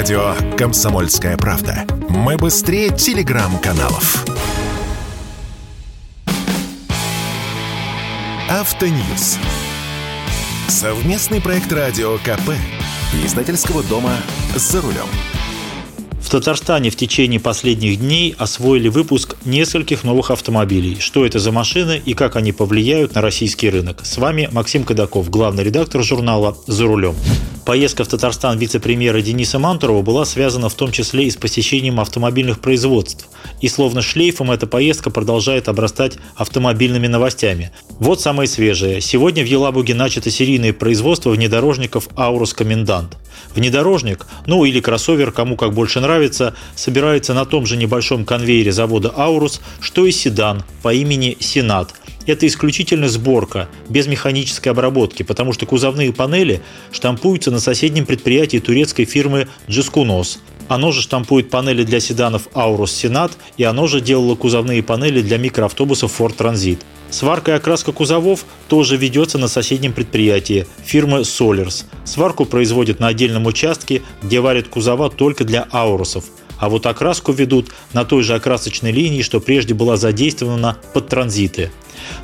Радио «Комсомольская правда». Мы быстрее телеграм-каналов. Автоньюз. Совместный проект радио КП. Издательского дома «За рулем». В Татарстане в течение последних дней освоили выпуск нескольких новых автомобилей. Что это за машины и как они повлияют на российский рынок? С вами Максим Кадаков, главный редактор журнала «За рулем». Поездка в Татарстан вице-премьера Дениса Мантурова была связана в том числе и с посещением автомобильных производств. И словно шлейфом эта поездка продолжает обрастать автомобильными новостями. Вот самое свежее. Сегодня в Елабуге начато серийное производство внедорожников «Аурус Комендант». Внедорожник, ну или кроссовер, кому как больше нравится, собирается на том же небольшом конвейере завода «Аурус», что и седан по имени «Сенат», это исключительно сборка, без механической обработки, потому что кузовные панели штампуются на соседнем предприятии турецкой фирмы «Джискунос». Оно же штампует панели для седанов «Аурус Сенат» и оно же делало кузовные панели для микроавтобусов «Форд Транзит». Сварка и окраска кузовов тоже ведется на соседнем предприятии фирмы Solers. Сварку производят на отдельном участке, где варят кузова только для аурусов. А вот окраску ведут на той же окрасочной линии, что прежде была задействована под транзиты.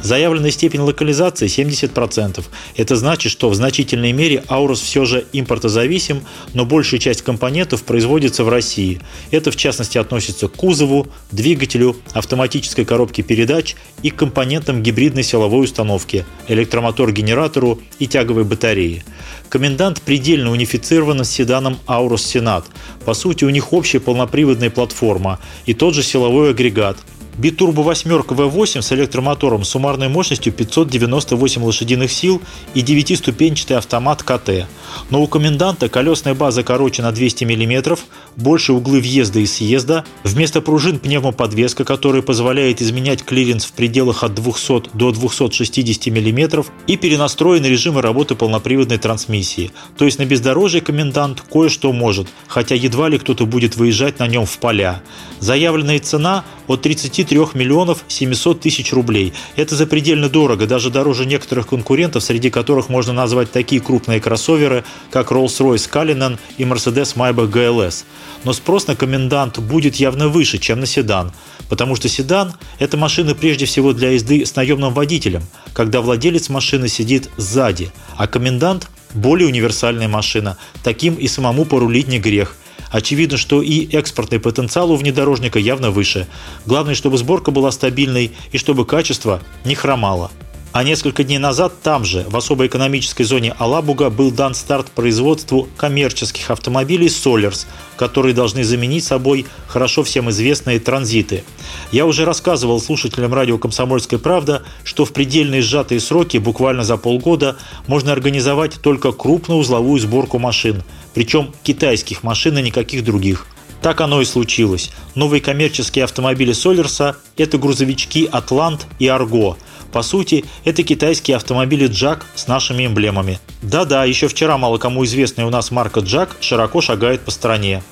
Заявленная степень локализации 70%. Это значит, что в значительной мере Аурус все же импортозависим, но большая часть компонентов производится в России. Это в частности относится к кузову, двигателю, автоматической коробке передач и компонентам гибридной силовой установки, электромотор-генератору и тяговой батареи. Комендант предельно унифицирован с седаном Aurus Senat. По сути, у них общая полноприводная платформа и тот же силовой агрегат – Битурбо восьмерка V8 с электромотором суммарной мощностью 598 лошадиных сил и 9-ступенчатый автомат KATE. Но у коменданта колесная база короче на 200 мм, больше углы въезда и съезда, вместо пружин пневмоподвеска, которая позволяет изменять клиренс в пределах от 200 до 260 мм и перенастроены режимы работы полноприводной трансмиссии. То есть на бездорожье комендант кое-что может, хотя едва ли кто-то будет выезжать на нем в поля. Заявленная цена от 33 миллионов 700 тысяч рублей. Это запредельно дорого, даже дороже некоторых конкурентов, среди которых можно назвать такие крупные кроссоверы, как Rolls-Royce Cullinan и Mercedes Maybach GLS. Но спрос на комендант будет явно выше, чем на седан, потому что седан – это машина прежде всего для езды с наемным водителем, когда владелец машины сидит сзади, а комендант – более универсальная машина, таким и самому порулить не грех – Очевидно, что и экспортный потенциал у внедорожника явно выше. Главное, чтобы сборка была стабильной и чтобы качество не хромало. А несколько дней назад там же, в особой экономической зоне Алабуга, был дан старт производству коммерческих автомобилей Solers, которые должны заменить собой хорошо всем известные транзиты. Я уже рассказывал слушателям радио «Комсомольская правда», что в предельные сжатые сроки, буквально за полгода, можно организовать только крупноузловую сборку машин, причем китайских машин и никаких других. Так оно и случилось. Новые коммерческие автомобили Солерса – это грузовички «Атлант» и «Арго», по сути, это китайские автомобили Джак с нашими эмблемами. Да-да, еще вчера мало кому известная у нас марка Джак широко шагает по стране.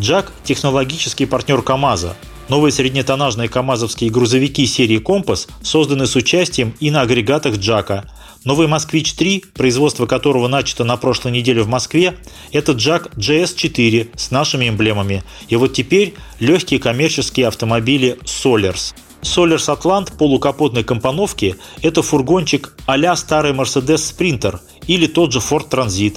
Джак – технологический партнер КАМАЗа. Новые среднетоннажные камазовские грузовики серии «Компас» созданы с участием и на агрегатах Джака. Новый «Москвич-3», производство которого начато на прошлой неделе в Москве, это Джак GS4 с нашими эмблемами. И вот теперь легкие коммерческие автомобили Solers – Solers Atlant полукапотной компоновки – это фургончик а старый Mercedes Sprinter или тот же Ford Transit.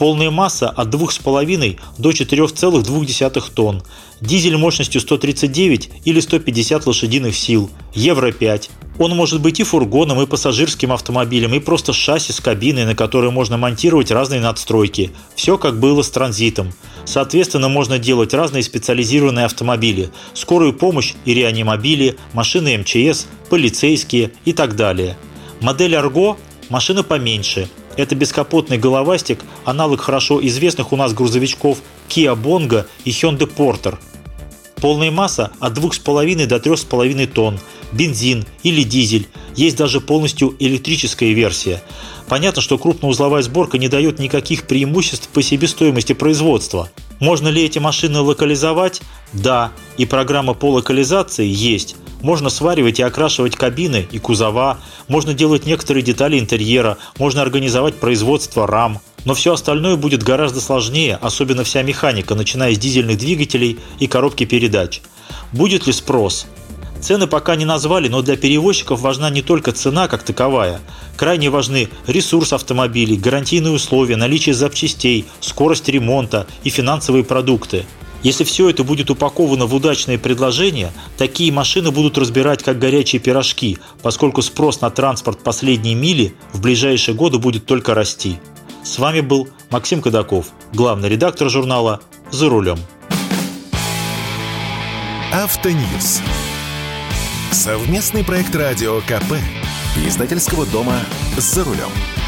Полная масса от 2,5 до 4,2 тонн. Дизель мощностью 139 или 150 лошадиных сил. Евро 5. Он может быть и фургоном, и пассажирским автомобилем, и просто шасси с кабиной, на которой можно монтировать разные надстройки. Все как было с транзитом. Соответственно, можно делать разные специализированные автомобили, скорую помощь и реанимобили, машины МЧС, полицейские и так далее. Модель Argo – машина поменьше. Это бескапотный головастик, аналог хорошо известных у нас грузовичков Kia Bongo и Hyundai Porter. Полная масса от 2,5 до 3,5 тонн, бензин или дизель, есть даже полностью электрическая версия. Понятно, что крупноузловая сборка не дает никаких преимуществ по себестоимости производства. Можно ли эти машины локализовать? Да, и программа по локализации есть. Можно сваривать и окрашивать кабины и кузова, можно делать некоторые детали интерьера, можно организовать производство рам. Но все остальное будет гораздо сложнее, особенно вся механика, начиная с дизельных двигателей и коробки передач. Будет ли спрос? Цены пока не назвали, но для перевозчиков важна не только цена как таковая. Крайне важны ресурс автомобилей, гарантийные условия, наличие запчастей, скорость ремонта и финансовые продукты. Если все это будет упаковано в удачные предложения, такие машины будут разбирать как горячие пирожки, поскольку спрос на транспорт последней мили в ближайшие годы будет только расти. С вами был Максим Кадаков, главный редактор журнала «За рулем». Автоньюз. Совместный проект радио КП. Издательского дома «За рулем».